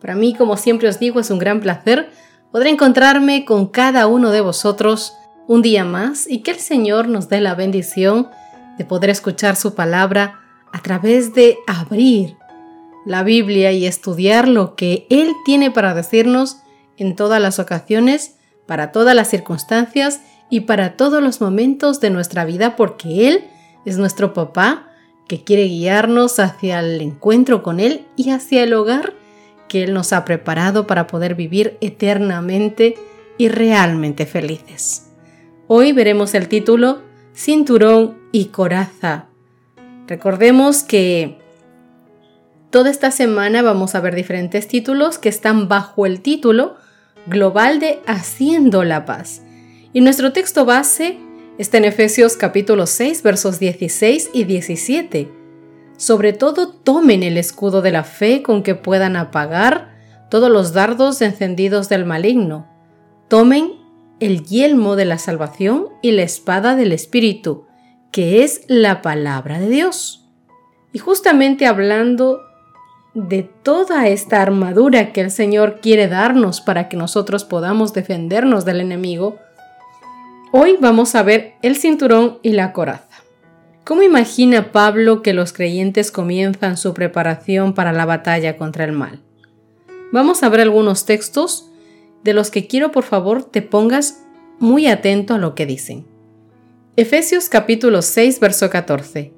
Para mí, como siempre os digo, es un gran placer poder encontrarme con cada uno de vosotros un día más y que el Señor nos dé la bendición de poder escuchar su palabra a través de abrir la Biblia y estudiar lo que Él tiene para decirnos en todas las ocasiones, para todas las circunstancias y para todos los momentos de nuestra vida porque Él es nuestro papá que quiere guiarnos hacia el encuentro con Él y hacia el hogar que Él nos ha preparado para poder vivir eternamente y realmente felices. Hoy veremos el título Cinturón y Coraza. Recordemos que toda esta semana vamos a ver diferentes títulos que están bajo el título global de Haciendo la Paz. Y nuestro texto base está en Efesios capítulo 6 versos 16 y 17. Sobre todo tomen el escudo de la fe con que puedan apagar todos los dardos encendidos del maligno. Tomen el yelmo de la salvación y la espada del Espíritu, que es la palabra de Dios. Y justamente hablando de toda esta armadura que el Señor quiere darnos para que nosotros podamos defendernos del enemigo, Hoy vamos a ver el cinturón y la coraza. ¿Cómo imagina Pablo que los creyentes comienzan su preparación para la batalla contra el mal? Vamos a ver algunos textos de los que quiero por favor te pongas muy atento a lo que dicen. Efesios capítulo 6 verso 14.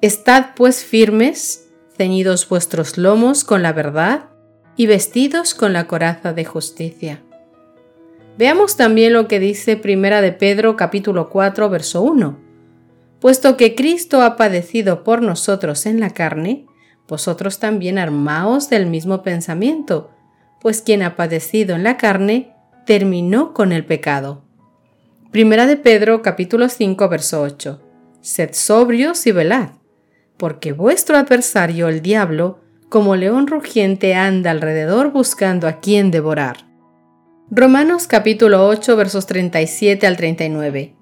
Estad pues firmes, ceñidos vuestros lomos con la verdad y vestidos con la coraza de justicia Veamos también lo que dice Primera de Pedro capítulo 4 verso 1. Puesto que Cristo ha padecido por nosotros en la carne, vosotros también armaos del mismo pensamiento, pues quien ha padecido en la carne terminó con el pecado. Primera de Pedro capítulo 5 verso 8. Sed sobrios y velad, porque vuestro adversario el diablo, como león rugiente, anda alrededor buscando a quien devorar Romanos capítulo 8 versos 37 al 39.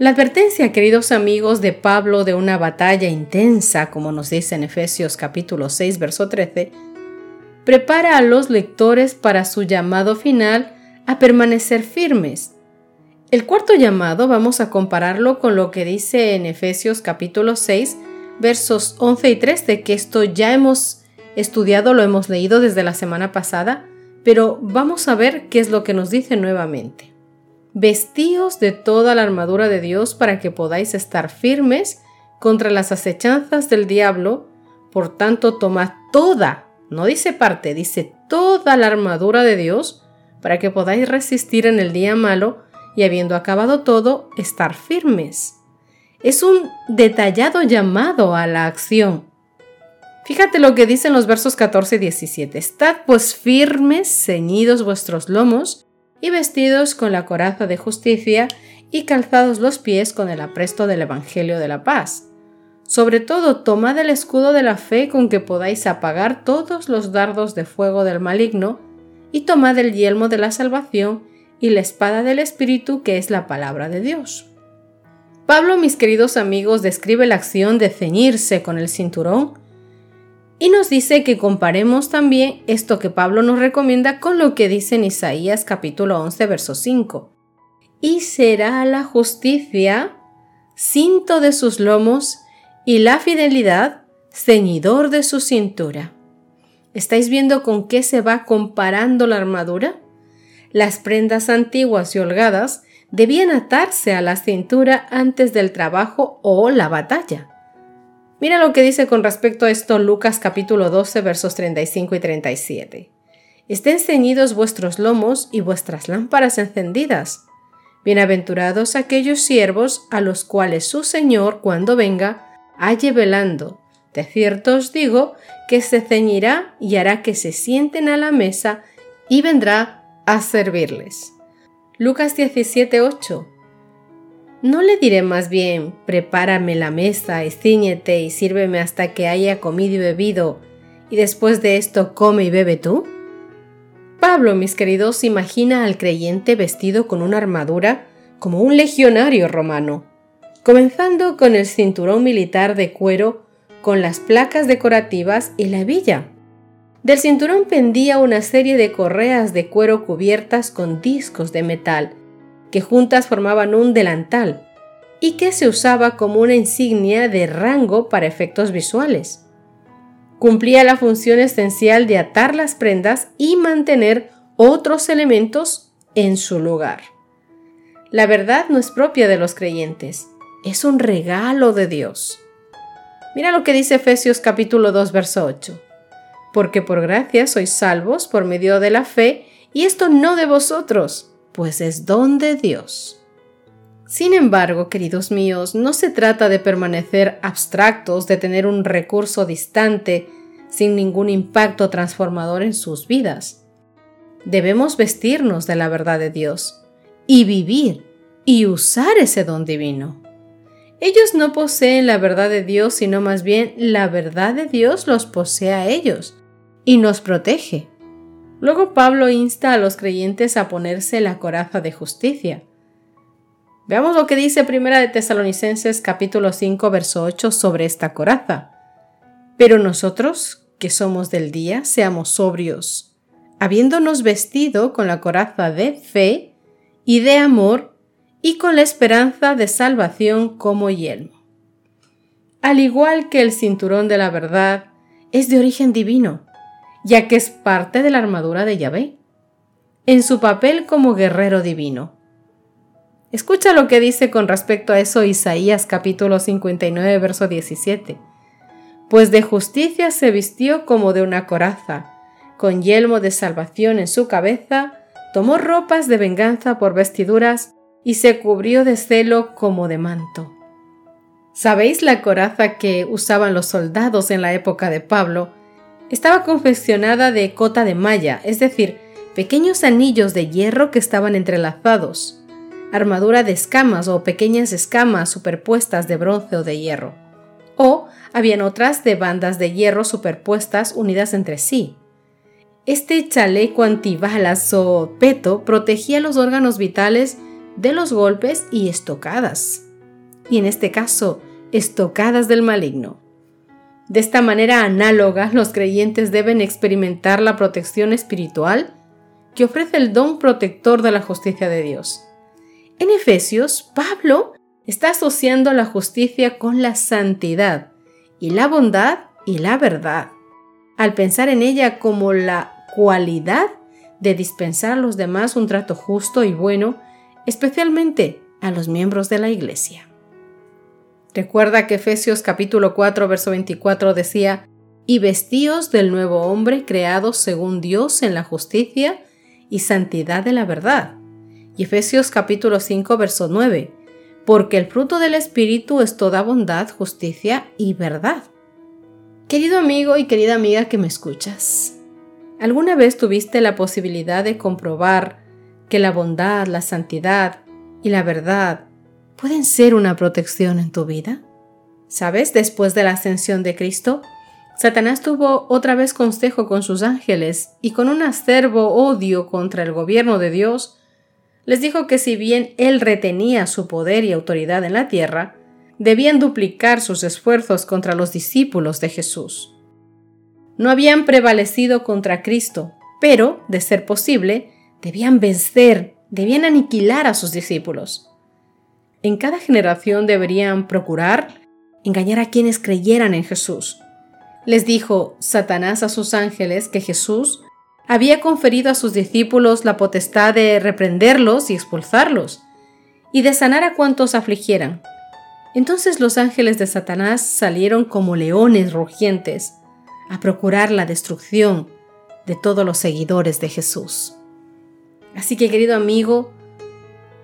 La advertencia, queridos amigos, de Pablo de una batalla intensa, como nos dice en Efesios capítulo 6, verso 13, prepara a los lectores para su llamado final a permanecer firmes. El cuarto llamado vamos a compararlo con lo que dice en Efesios capítulo 6, versos 11 y 13, que esto ya hemos estudiado, lo hemos leído desde la semana pasada, pero vamos a ver qué es lo que nos dice nuevamente. Vestíos de toda la armadura de Dios para que podáis estar firmes contra las acechanzas del diablo. Por tanto, tomad toda, no dice parte, dice toda la armadura de Dios para que podáis resistir en el día malo y habiendo acabado todo, estar firmes. Es un detallado llamado a la acción. Fíjate lo que dicen los versos 14 y 17. Estad pues firmes, ceñidos vuestros lomos, y vestidos con la coraza de justicia y calzados los pies con el apresto del Evangelio de la paz. Sobre todo, tomad el escudo de la fe con que podáis apagar todos los dardos de fuego del maligno, y tomad el yelmo de la salvación y la espada del Espíritu que es la palabra de Dios. Pablo, mis queridos amigos, describe la acción de ceñirse con el cinturón y nos dice que comparemos también esto que Pablo nos recomienda con lo que dice en Isaías capítulo 11, verso 5. Y será la justicia cinto de sus lomos y la fidelidad ceñidor de su cintura. ¿Estáis viendo con qué se va comparando la armadura? Las prendas antiguas y holgadas debían atarse a la cintura antes del trabajo o la batalla. Mira lo que dice con respecto a esto Lucas capítulo 12 versos 35 y 37. Estén ceñidos vuestros lomos y vuestras lámparas encendidas. Bienaventurados aquellos siervos a los cuales su Señor, cuando venga, halle velando. De cierto os digo que se ceñirá y hará que se sienten a la mesa y vendrá a servirles. Lucas 17:8 ¿No le diré más bien, prepárame la mesa y ciñete y sírveme hasta que haya comido y bebido, y después de esto come y bebe tú? Pablo, mis queridos, imagina al creyente vestido con una armadura como un legionario romano, comenzando con el cinturón militar de cuero con las placas decorativas y la villa. Del cinturón pendía una serie de correas de cuero cubiertas con discos de metal, que juntas formaban un delantal, y que se usaba como una insignia de rango para efectos visuales. Cumplía la función esencial de atar las prendas y mantener otros elementos en su lugar. La verdad no es propia de los creyentes, es un regalo de Dios. Mira lo que dice Efesios capítulo 2, verso 8. Porque por gracia sois salvos por medio de la fe, y esto no de vosotros, pues es don de Dios. Sin embargo, queridos míos, no se trata de permanecer abstractos, de tener un recurso distante, sin ningún impacto transformador en sus vidas. Debemos vestirnos de la verdad de Dios y vivir y usar ese don divino. Ellos no poseen la verdad de Dios, sino más bien la verdad de Dios los posee a ellos y nos protege. Luego Pablo insta a los creyentes a ponerse la coraza de justicia. Veamos lo que dice Primera de Tesalonicenses capítulo 5 verso 8 sobre esta coraza. Pero nosotros, que somos del día, seamos sobrios, habiéndonos vestido con la coraza de fe y de amor y con la esperanza de salvación como yelmo. Al igual que el cinturón de la verdad, es de origen divino, ya que es parte de la armadura de Yahvé, en su papel como guerrero divino. Escucha lo que dice con respecto a eso Isaías capítulo 59, verso 17. Pues de justicia se vistió como de una coraza, con yelmo de salvación en su cabeza, tomó ropas de venganza por vestiduras, y se cubrió de celo como de manto. ¿Sabéis la coraza que usaban los soldados en la época de Pablo? Estaba confeccionada de cota de malla, es decir, pequeños anillos de hierro que estaban entrelazados, armadura de escamas o pequeñas escamas superpuestas de bronce o de hierro. O habían otras de bandas de hierro superpuestas unidas entre sí. Este chaleco antibalas o peto protegía los órganos vitales de los golpes y estocadas. Y en este caso, estocadas del maligno. De esta manera análoga, los creyentes deben experimentar la protección espiritual que ofrece el don protector de la justicia de Dios. En Efesios, Pablo está asociando la justicia con la santidad y la bondad y la verdad, al pensar en ella como la cualidad de dispensar a los demás un trato justo y bueno especialmente a los miembros de la Iglesia. Recuerda que Efesios capítulo 4 verso 24 decía, y vestíos del nuevo hombre creado según Dios en la justicia y santidad de la verdad. Y Efesios capítulo 5 verso 9, porque el fruto del Espíritu es toda bondad, justicia y verdad. Querido amigo y querida amiga que me escuchas, ¿alguna vez tuviste la posibilidad de comprobar que la bondad, la santidad y la verdad pueden ser una protección en tu vida? ¿Sabes? Después de la ascensión de Cristo, Satanás tuvo otra vez consejo con sus ángeles y con un acervo odio contra el gobierno de Dios, les dijo que si bien él retenía su poder y autoridad en la tierra, debían duplicar sus esfuerzos contra los discípulos de Jesús. No habían prevalecido contra Cristo, pero, de ser posible, Debían vencer, debían aniquilar a sus discípulos. En cada generación deberían procurar engañar a quienes creyeran en Jesús. Les dijo Satanás a sus ángeles que Jesús había conferido a sus discípulos la potestad de reprenderlos y expulsarlos, y de sanar a cuantos afligieran. Entonces los ángeles de Satanás salieron como leones rugientes a procurar la destrucción de todos los seguidores de Jesús. Así que querido amigo,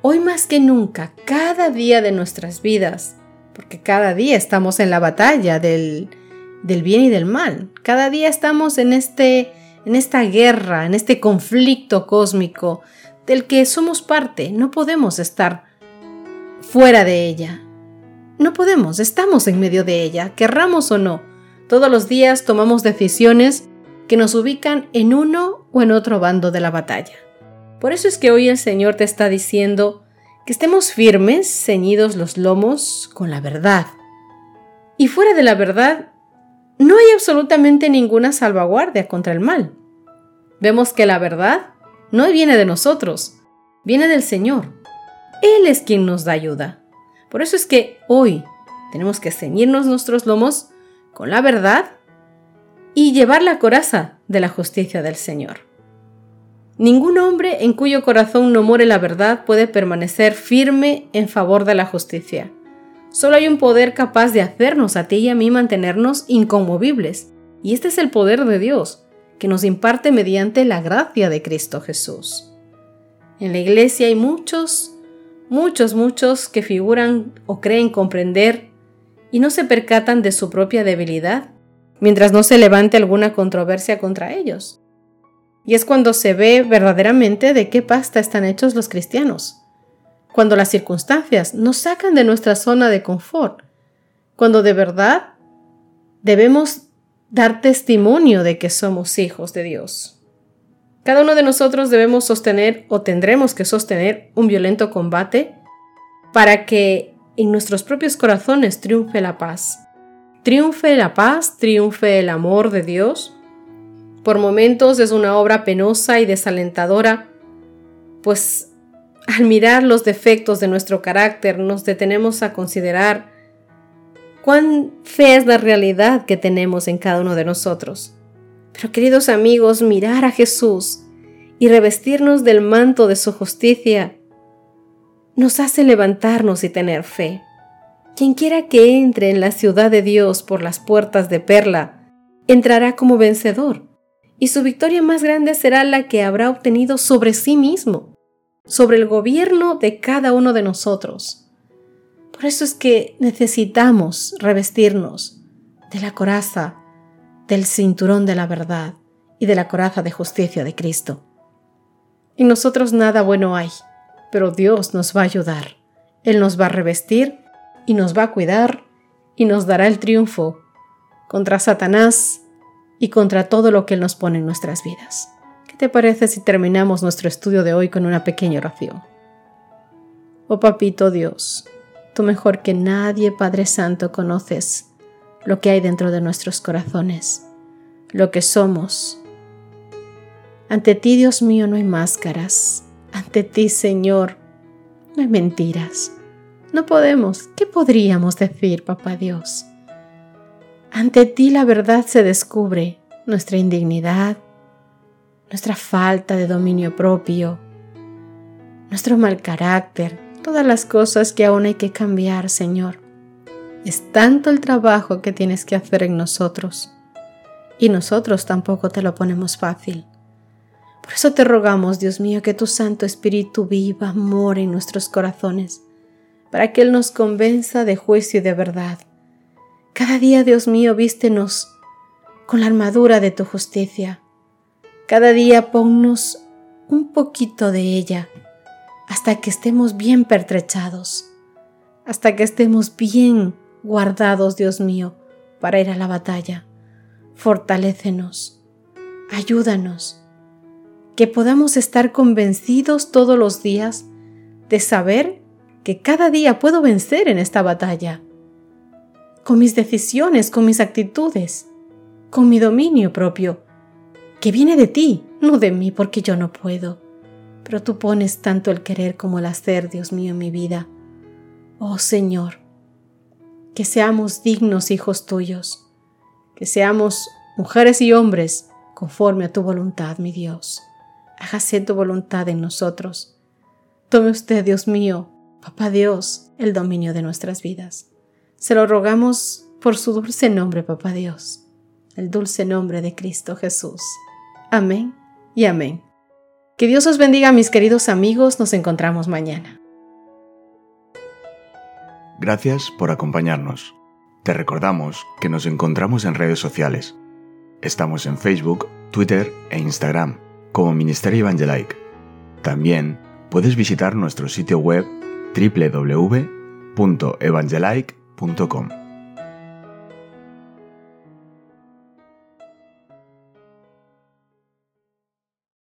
hoy más que nunca, cada día de nuestras vidas, porque cada día estamos en la batalla del, del bien y del mal, cada día estamos en, este, en esta guerra, en este conflicto cósmico del que somos parte, no podemos estar fuera de ella. No podemos, estamos en medio de ella, querramos o no. Todos los días tomamos decisiones que nos ubican en uno o en otro bando de la batalla. Por eso es que hoy el Señor te está diciendo que estemos firmes, ceñidos los lomos con la verdad. Y fuera de la verdad, no hay absolutamente ninguna salvaguardia contra el mal. Vemos que la verdad no viene de nosotros, viene del Señor. Él es quien nos da ayuda. Por eso es que hoy tenemos que ceñirnos nuestros lomos con la verdad y llevar la coraza de la justicia del Señor. Ningún hombre en cuyo corazón no muere la verdad puede permanecer firme en favor de la justicia. Solo hay un poder capaz de hacernos a ti y a mí mantenernos inconmovibles, y este es el poder de Dios, que nos imparte mediante la gracia de Cristo Jesús. En la iglesia hay muchos, muchos, muchos que figuran o creen comprender y no se percatan de su propia debilidad, mientras no se levante alguna controversia contra ellos. Y es cuando se ve verdaderamente de qué pasta están hechos los cristianos, cuando las circunstancias nos sacan de nuestra zona de confort, cuando de verdad debemos dar testimonio de que somos hijos de Dios. Cada uno de nosotros debemos sostener o tendremos que sostener un violento combate para que en nuestros propios corazones triunfe la paz. Triunfe la paz, triunfe el amor de Dios. Por momentos es una obra penosa y desalentadora, pues al mirar los defectos de nuestro carácter nos detenemos a considerar cuán fea es la realidad que tenemos en cada uno de nosotros. Pero queridos amigos, mirar a Jesús y revestirnos del manto de su justicia nos hace levantarnos y tener fe. Quien quiera que entre en la ciudad de Dios por las puertas de perla, entrará como vencedor, y su victoria más grande será la que habrá obtenido sobre sí mismo, sobre el gobierno de cada uno de nosotros. Por eso es que necesitamos revestirnos de la coraza, del cinturón de la verdad y de la coraza de justicia de Cristo. En nosotros nada bueno hay, pero Dios nos va a ayudar. Él nos va a revestir y nos va a cuidar y nos dará el triunfo contra Satanás y contra todo lo que Él nos pone en nuestras vidas. ¿Qué te parece si terminamos nuestro estudio de hoy con una pequeña oración? Oh Papito Dios, tú mejor que nadie, Padre Santo, conoces lo que hay dentro de nuestros corazones, lo que somos. Ante ti, Dios mío, no hay máscaras, ante ti, Señor, no hay mentiras. No podemos. ¿Qué podríamos decir, Papá Dios? Ante ti la verdad se descubre, nuestra indignidad, nuestra falta de dominio propio, nuestro mal carácter, todas las cosas que aún hay que cambiar, Señor. Es tanto el trabajo que tienes que hacer en nosotros y nosotros tampoco te lo ponemos fácil. Por eso te rogamos, Dios mío, que tu Santo Espíritu viva, more en nuestros corazones, para que Él nos convenza de juicio y de verdad. Cada día, Dios mío, vístenos con la armadura de tu justicia. Cada día ponnos un poquito de ella hasta que estemos bien pertrechados, hasta que estemos bien guardados, Dios mío, para ir a la batalla. Fortalécenos, ayúdanos que podamos estar convencidos todos los días de saber que cada día puedo vencer en esta batalla, con mis decisiones, con mis actitudes, con mi dominio propio, que viene de ti, no de mí, porque yo no puedo. Pero tú pones tanto el querer como el hacer, Dios mío, en mi vida. Oh Señor, que seamos dignos hijos tuyos, que seamos mujeres y hombres conforme a tu voluntad, mi Dios. Hágase tu voluntad en nosotros. Tome usted, Dios mío, Papá Dios, el dominio de nuestras vidas. Se lo rogamos por su dulce nombre, Papá Dios, el dulce nombre de Cristo Jesús. Amén y amén. Que Dios os bendiga, mis queridos amigos. Nos encontramos mañana. Gracias por acompañarnos. Te recordamos que nos encontramos en redes sociales. Estamos en Facebook, Twitter e Instagram como Ministerio Evangelike. También puedes visitar nuestro sitio web www.evangelike.com.